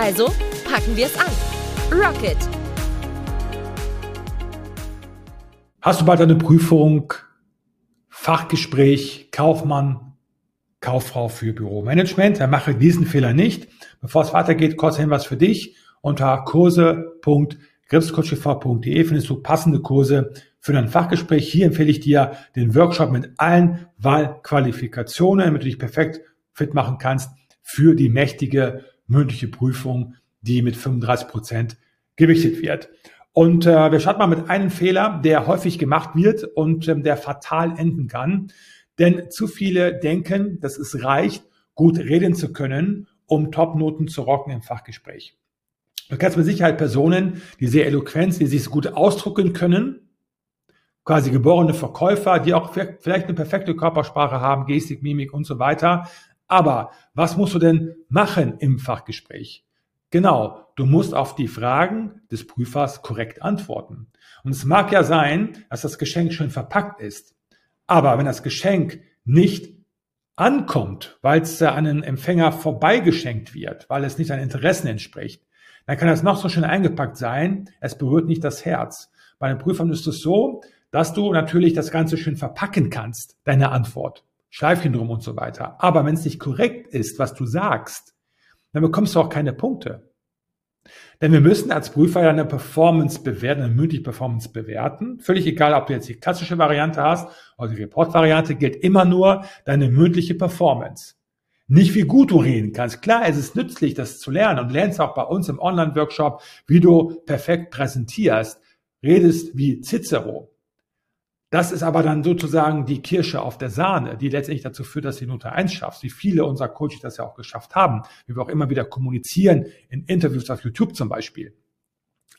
Also packen wir es an. Rocket! Hast du bald eine Prüfung, Fachgespräch, Kaufmann, Kauffrau für Büromanagement? Dann mache diesen Fehler nicht. Bevor es weitergeht, kurz Hinweis für dich. Unter kurse.gripscoachtv.de findest du passende Kurse für dein Fachgespräch. Hier empfehle ich dir den Workshop mit allen Wahlqualifikationen, damit du dich perfekt fit machen kannst für die mächtige mündliche Prüfung, die mit 35 Prozent gewichtet wird. Und äh, wir starten mal mit einem Fehler, der häufig gemacht wird und ähm, der fatal enden kann. Denn zu viele denken, dass es reicht, gut reden zu können, um Topnoten zu rocken im Fachgespräch. Du kennst mit Sicherheit Personen, die sehr eloquent, die sich gut ausdrücken können, quasi geborene Verkäufer, die auch vielleicht eine perfekte Körpersprache haben, Gestik, Mimik und so weiter. Aber was musst du denn machen im Fachgespräch? Genau, du musst auf die Fragen des Prüfers korrekt antworten. Und es mag ja sein, dass das Geschenk schön verpackt ist. Aber wenn das Geschenk nicht ankommt, weil es an einen Empfänger vorbeigeschenkt wird, weil es nicht seinen Interessen entspricht, dann kann das noch so schön eingepackt sein, es berührt nicht das Herz. Bei den Prüfern ist es so, dass du natürlich das Ganze schön verpacken kannst, deine Antwort. Schleifchen drum und so weiter. Aber wenn es nicht korrekt ist, was du sagst, dann bekommst du auch keine Punkte. Denn wir müssen als Prüfer ja eine Performance bewerten, eine mündliche Performance bewerten. Völlig egal, ob du jetzt die klassische Variante hast oder die Report-Variante, gilt immer nur deine mündliche Performance nicht wie gut du reden kannst. Klar, es ist nützlich, das zu lernen und lernst auch bei uns im Online-Workshop, wie du perfekt präsentierst, redest wie Cicero. Das ist aber dann sozusagen die Kirsche auf der Sahne, die letztendlich dazu führt, dass die Note 1 schaffst, wie viele unserer Coaches das ja auch geschafft haben, wie wir auch immer wieder kommunizieren, in Interviews auf YouTube zum Beispiel.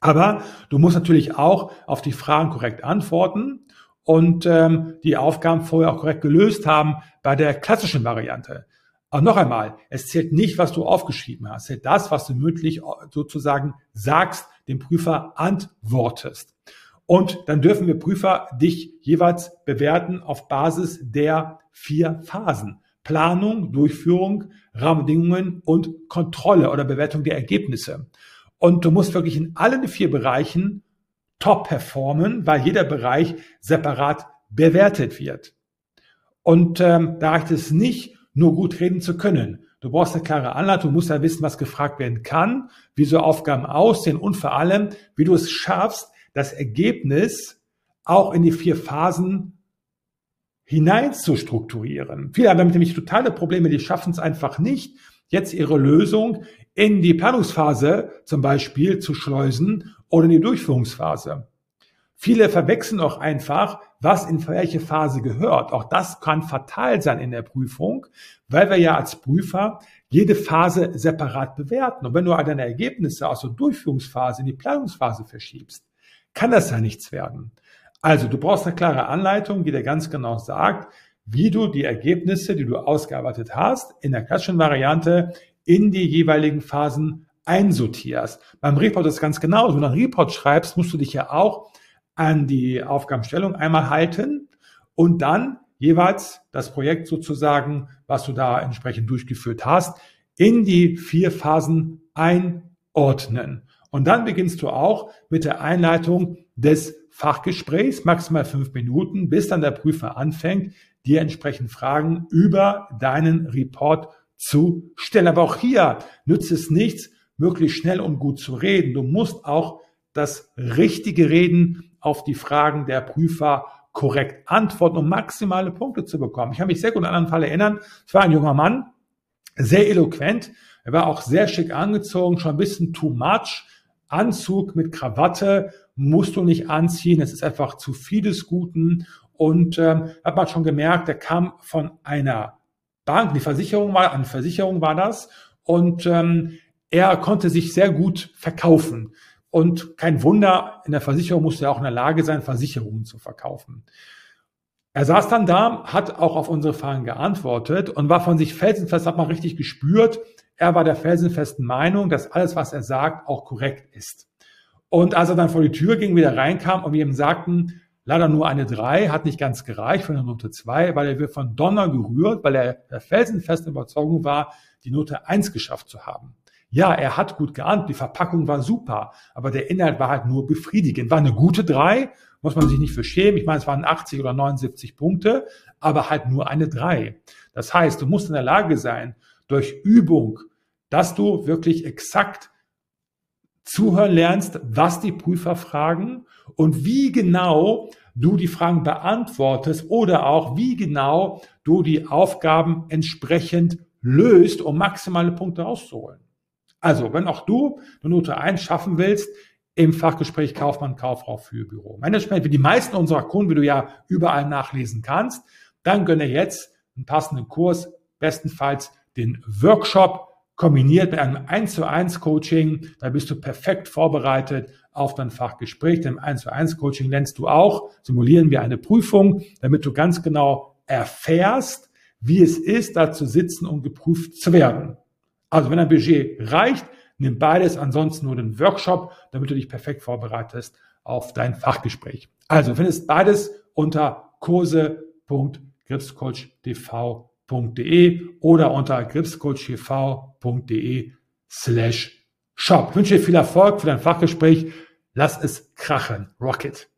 Aber du musst natürlich auch auf die Fragen korrekt antworten und ähm, die Aufgaben vorher auch korrekt gelöst haben bei der klassischen Variante. Aber noch einmal, es zählt nicht, was du aufgeschrieben hast. Es zählt das, was du mündlich sozusagen sagst, dem Prüfer antwortest. Und dann dürfen wir Prüfer dich jeweils bewerten auf Basis der vier Phasen. Planung, Durchführung, Rahmenbedingungen und Kontrolle oder Bewertung der Ergebnisse. Und du musst wirklich in allen vier Bereichen top performen, weil jeder Bereich separat bewertet wird. Und ähm, da reicht es nicht, nur gut reden zu können. Du brauchst eine klare Anleitung, du musst ja wissen, was gefragt werden kann, wie so Aufgaben aussehen und vor allem, wie du es schaffst, das Ergebnis auch in die vier Phasen hinein zu strukturieren. Viele haben damit nämlich totale Probleme, die schaffen es einfach nicht, jetzt ihre Lösung in die Planungsphase zum Beispiel zu schleusen oder in die Durchführungsphase. Viele verwechseln auch einfach, was in welche Phase gehört. Auch das kann fatal sein in der Prüfung, weil wir ja als Prüfer jede Phase separat bewerten. Und wenn du deine Ergebnisse aus der Durchführungsphase in die Planungsphase verschiebst, kann das ja nichts werden. Also du brauchst eine klare Anleitung, die dir ganz genau sagt, wie du die Ergebnisse, die du ausgearbeitet hast, in der klassischen Variante in die jeweiligen Phasen einsortierst. Beim Report ist es ganz genau. Wenn du einen Report schreibst, musst du dich ja auch an die Aufgabenstellung einmal halten und dann jeweils das Projekt sozusagen, was du da entsprechend durchgeführt hast, in die vier Phasen einordnen. Und dann beginnst du auch mit der Einleitung des Fachgesprächs, maximal fünf Minuten, bis dann der Prüfer anfängt, dir entsprechend Fragen über deinen Report zu stellen. Aber auch hier nützt es nichts, möglichst schnell und gut zu reden. Du musst auch das richtige Reden auf die Fragen der Prüfer korrekt antworten, um maximale Punkte zu bekommen. Ich kann mich sehr gut an einen Fall erinnern. Es war ein junger Mann, sehr eloquent. Er war auch sehr schick angezogen, schon ein bisschen too much. Anzug mit Krawatte musst du nicht anziehen. Es ist einfach zu vieles Guten. Und ähm, hat man schon gemerkt, er kam von einer Bank, die Versicherung war, eine Versicherung war das. Und ähm, er konnte sich sehr gut verkaufen. Und kein Wunder, in der Versicherung musste er auch in der Lage sein, Versicherungen zu verkaufen. Er saß dann da, hat auch auf unsere Fragen geantwortet und war von sich felsenfest, hat man richtig gespürt, er war der felsenfesten Meinung, dass alles, was er sagt, auch korrekt ist. Und als er dann vor die Tür ging, wieder reinkam und wir ihm sagten, leider nur eine drei, hat nicht ganz gereicht für eine Note zwei, weil er wird von Donner gerührt, weil er der felsenfesten Überzeugung war, die Note eins geschafft zu haben. Ja, er hat gut geahnt, die Verpackung war super, aber der Inhalt war halt nur befriedigend. War eine gute drei, muss man sich nicht für schämen. Ich meine, es waren 80 oder 79 Punkte, aber halt nur eine drei. Das heißt, du musst in der Lage sein, durch Übung, dass du wirklich exakt zuhören lernst, was die Prüfer fragen und wie genau du die Fragen beantwortest oder auch wie genau du die Aufgaben entsprechend löst, um maximale Punkte rauszuholen. Also, wenn auch du eine Note 1 schaffen willst, im Fachgespräch Kaufmann, Kauffrau für Büromanagement, wie die meisten unserer Kunden, wie du ja überall nachlesen kannst, dann gönne jetzt einen passenden Kurs, bestenfalls den Workshop kombiniert mit einem 1 zu 1 Coaching. Da bist du perfekt vorbereitet auf dein Fachgespräch. Denn im 1 zu 1 Coaching lernst du auch, simulieren wir eine Prüfung, damit du ganz genau erfährst, wie es ist, da zu sitzen und geprüft zu werden. Also wenn dein Budget reicht, nimm beides, ansonsten nur den Workshop, damit du dich perfekt vorbereitest auf dein Fachgespräch. Also findest beides unter kurse.gripscoach.tv.de oder unter gripscoach.tv.de slash shop. Ich wünsche dir viel Erfolg für dein Fachgespräch. Lass es krachen. Rocket.